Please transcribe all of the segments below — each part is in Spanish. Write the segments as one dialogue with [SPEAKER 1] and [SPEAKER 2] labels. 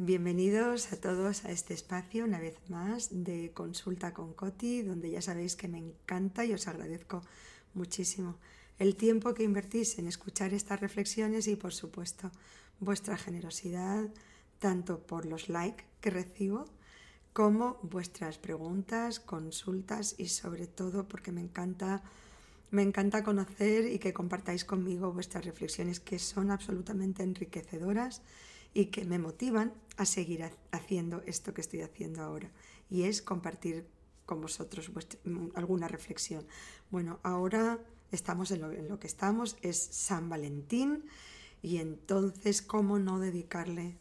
[SPEAKER 1] Bienvenidos a todos a este espacio, una vez más, de consulta con Coti, donde ya sabéis que me encanta y os agradezco muchísimo el tiempo que invertís en escuchar estas reflexiones y, por supuesto, vuestra generosidad, tanto por los likes que recibo, como vuestras preguntas, consultas y sobre todo porque me encanta me encanta conocer y que compartáis conmigo vuestras reflexiones que son absolutamente enriquecedoras y que me motivan a seguir haciendo esto que estoy haciendo ahora y es compartir con vosotros alguna reflexión. Bueno, ahora estamos en lo, en lo que estamos, es San Valentín y entonces, ¿cómo no dedicarle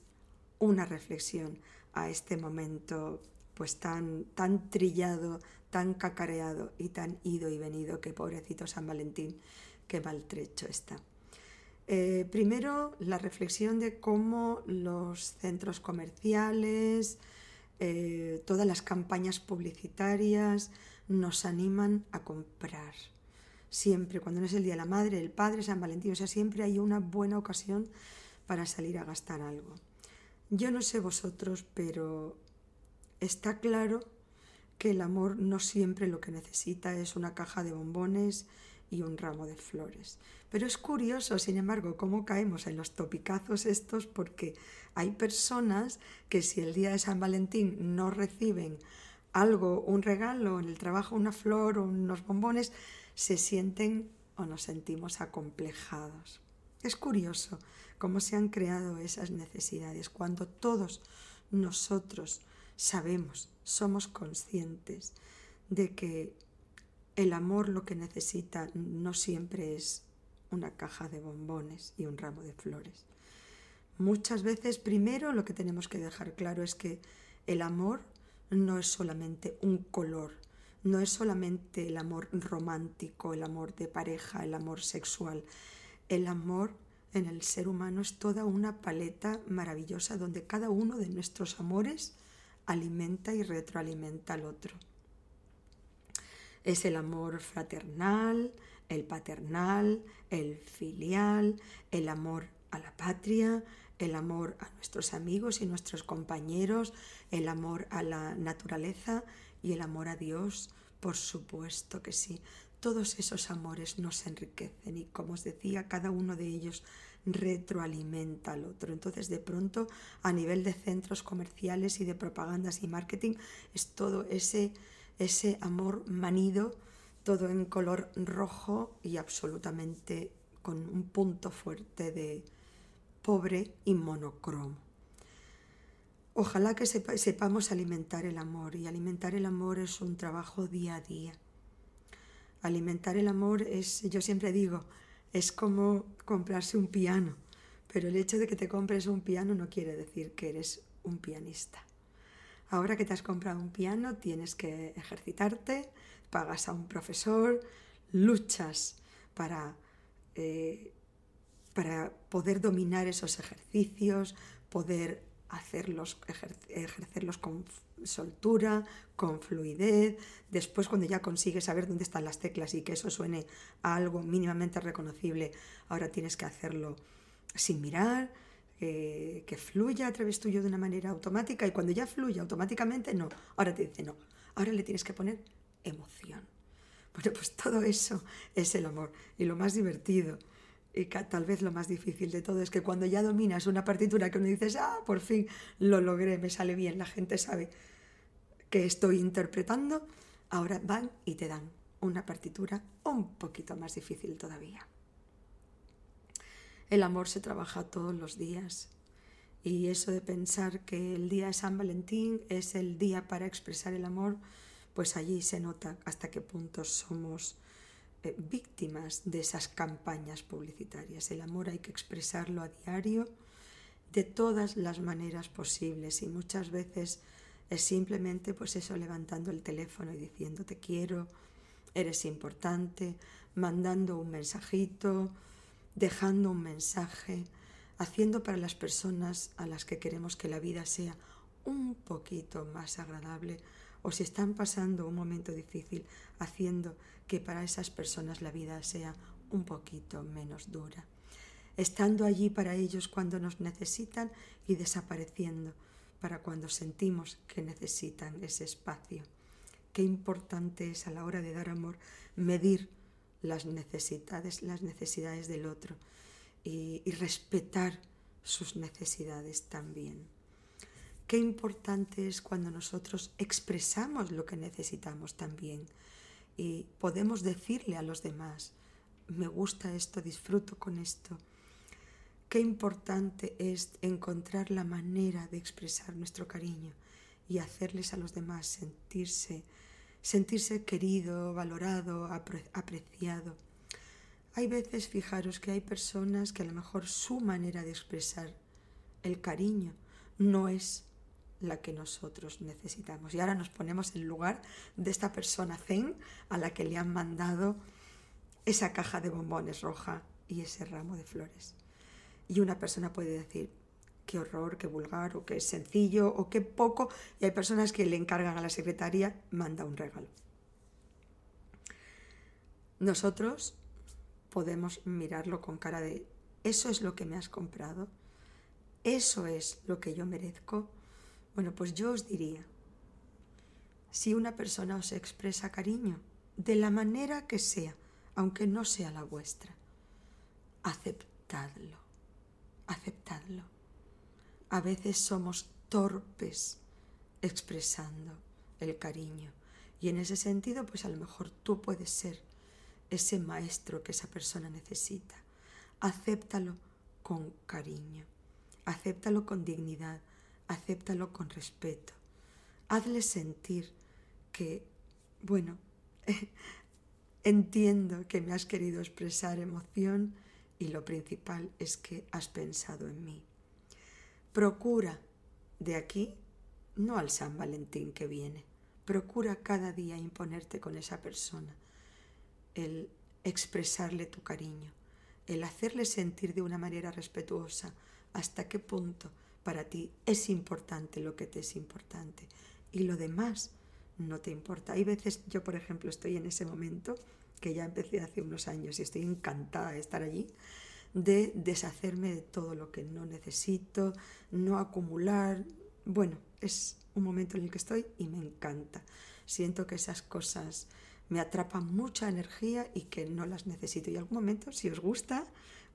[SPEAKER 1] una reflexión a este momento pues tan, tan trillado, tan cacareado y tan ido y venido que pobrecito San Valentín, qué maltrecho está. Eh, primero, la reflexión de cómo los centros comerciales, eh, todas las campañas publicitarias nos animan a comprar. Siempre, cuando no es el Día de la Madre, el Padre, San Valentín, o sea, siempre hay una buena ocasión para salir a gastar algo. Yo no sé vosotros, pero Está claro que el amor no siempre lo que necesita es una caja de bombones y un ramo de flores. Pero es curioso, sin embargo, cómo caemos en los topicazos estos porque hay personas que si el día de San Valentín no reciben algo, un regalo, en el trabajo una flor o unos bombones, se sienten o nos sentimos acomplejados. Es curioso cómo se han creado esas necesidades cuando todos nosotros sabemos, somos conscientes de que el amor lo que necesita no siempre es una caja de bombones y un ramo de flores. Muchas veces primero lo que tenemos que dejar claro es que el amor no es solamente un color, no es solamente el amor romántico, el amor de pareja, el amor sexual. El amor en el ser humano es toda una paleta maravillosa donde cada uno de nuestros amores alimenta y retroalimenta al otro. Es el amor fraternal, el paternal, el filial, el amor a la patria, el amor a nuestros amigos y nuestros compañeros, el amor a la naturaleza y el amor a Dios, por supuesto que sí. Todos esos amores nos enriquecen y como os decía, cada uno de ellos retroalimenta al otro. Entonces, de pronto, a nivel de centros comerciales y de propagandas y marketing, es todo ese, ese amor manido, todo en color rojo y absolutamente con un punto fuerte de pobre y monocromo. Ojalá que sepamos alimentar el amor y alimentar el amor es un trabajo día a día. Alimentar el amor es, yo siempre digo, es como comprarse un piano, pero el hecho de que te compres un piano no quiere decir que eres un pianista. Ahora que te has comprado un piano, tienes que ejercitarte, pagas a un profesor, luchas para, eh, para poder dominar esos ejercicios, poder hacerlos, ejercerlos con soltura, con fluidez. Después, cuando ya consigues saber dónde están las teclas y que eso suene a algo mínimamente reconocible, ahora tienes que hacerlo sin mirar, eh, que fluya a través tuyo de una manera automática. Y cuando ya fluye automáticamente, no. Ahora te dice no. Ahora le tienes que poner emoción. Bueno, pues todo eso es el amor. Y lo más divertido y tal vez lo más difícil de todo es que cuando ya dominas una partitura que uno dices, ah, por fin lo logré, me sale bien, la gente sabe que estoy interpretando, ahora van y te dan una partitura un poquito más difícil todavía. El amor se trabaja todos los días y eso de pensar que el día de San Valentín es el día para expresar el amor, pues allí se nota hasta qué punto somos eh, víctimas de esas campañas publicitarias. El amor hay que expresarlo a diario de todas las maneras posibles y muchas veces es simplemente pues eso levantando el teléfono y diciendo te quiero, eres importante, mandando un mensajito, dejando un mensaje, haciendo para las personas a las que queremos que la vida sea un poquito más agradable o si están pasando un momento difícil, haciendo que para esas personas la vida sea un poquito menos dura. estando allí para ellos cuando nos necesitan y desapareciendo para cuando sentimos que necesitan ese espacio. Qué importante es a la hora de dar amor medir las necesidades, las necesidades del otro y, y respetar sus necesidades también. Qué importante es cuando nosotros expresamos lo que necesitamos también y podemos decirle a los demás, me gusta esto, disfruto con esto. Qué importante es encontrar la manera de expresar nuestro cariño y hacerles a los demás sentirse, sentirse querido, valorado, apreciado. Hay veces, fijaros, que hay personas que a lo mejor su manera de expresar el cariño no es la que nosotros necesitamos. Y ahora nos ponemos en lugar de esta persona zen a la que le han mandado esa caja de bombones roja y ese ramo de flores. Y una persona puede decir, qué horror, qué vulgar, o qué sencillo, o qué poco, y hay personas que le encargan a la secretaria, manda un regalo. Nosotros podemos mirarlo con cara de, eso es lo que me has comprado, eso es lo que yo merezco, bueno, pues yo os diría, si una persona os expresa cariño, de la manera que sea, aunque no sea la vuestra, aceptadlo, aceptadlo. A veces somos torpes expresando el cariño y en ese sentido, pues a lo mejor tú puedes ser ese maestro que esa persona necesita. Acéptalo con cariño, acéptalo con dignidad, acéptalo con respeto. Hazle sentir que, bueno, entiendo que me has querido expresar emoción y lo principal es que has pensado en mí. Procura de aquí, no al San Valentín que viene, procura cada día imponerte con esa persona, el expresarle tu cariño, el hacerle sentir de una manera respetuosa hasta qué punto para ti es importante lo que te es importante y lo demás no te importa. Hay veces, yo por ejemplo estoy en ese momento, que ya empecé hace unos años y estoy encantada de estar allí, de deshacerme de todo lo que no necesito, no acumular. Bueno, es un momento en el que estoy y me encanta. Siento que esas cosas me atrapan mucha energía y que no las necesito. Y algún momento, si os gusta,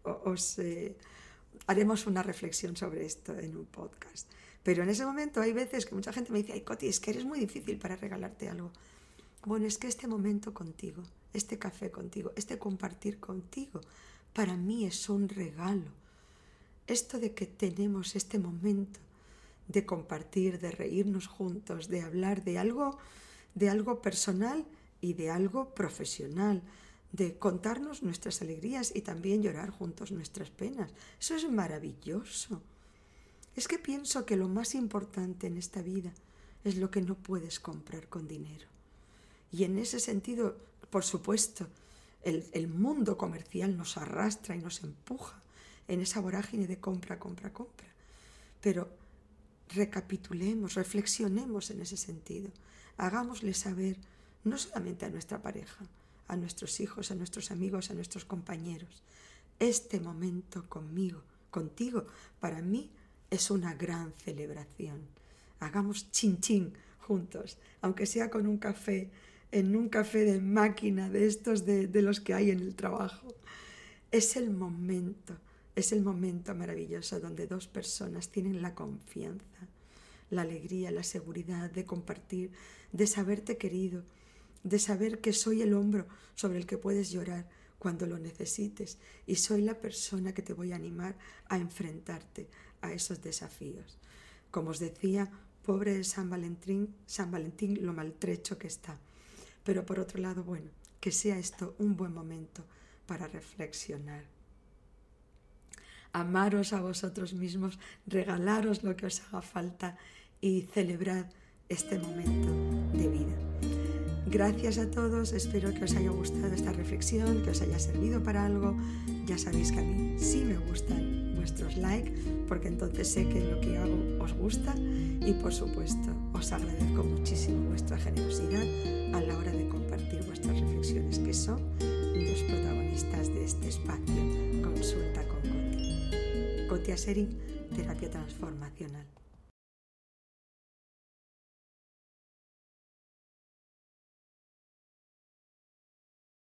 [SPEAKER 1] os... Eh, haremos una reflexión sobre esto en un podcast. Pero en ese momento hay veces que mucha gente me dice, ay Coti, es que eres muy difícil para regalarte algo. Bueno, es que este momento contigo, este café contigo, este compartir contigo, para mí es un regalo. Esto de que tenemos este momento de compartir, de reírnos juntos, de hablar de algo, de algo personal y de algo profesional, de contarnos nuestras alegrías y también llorar juntos nuestras penas. Eso es maravilloso. Es que pienso que lo más importante en esta vida es lo que no puedes comprar con dinero. Y en ese sentido, por supuesto, el, mundo comercial nos arrastra y nos empuja en esa vorágine de compra, compra, compra. Pero recapitulemos, reflexionemos en ese sentido. Hagámosle saber, no solamente a nuestra pareja, a nuestros hijos, a nuestros amigos, a nuestros compañeros. Este momento conmigo, contigo, para mí es una gran celebración. Hagamos chin chin juntos, aunque sea con un café, en un café de máquina, de estos de, de los que hay en el trabajo. Es el momento, es el momento maravilloso donde dos personas tienen la confianza, la alegría, la seguridad de compartir, de saberte querido, de saber que soy el hombro sobre el que puedes llorar cuando lo necesites y soy la persona que te voy a animar a enfrentarte a esos desafíos. Como os decía, pobre San Valentín, San Valentín lo maltrecho que está. Pero por otro lado, bueno, que sea esto un buen momento para reflexionar. Amaros a vosotros mismos, regalaros lo que os haga falta y celebrad este momento de vida. Gracias a todos, espero que os haya gustado esta reflexión, que os haya servido para algo. Ya sabéis que a mí sí me gustan vuestros likes, porque entonces sé que lo que hago os gusta y por supuesto os agradezco muchísimo vuestra generosidad a la hora de compartir vuestras reflexiones, que son los protagonistas de este espacio Consulta con Conti. Cotia Sering, terapia transformacional.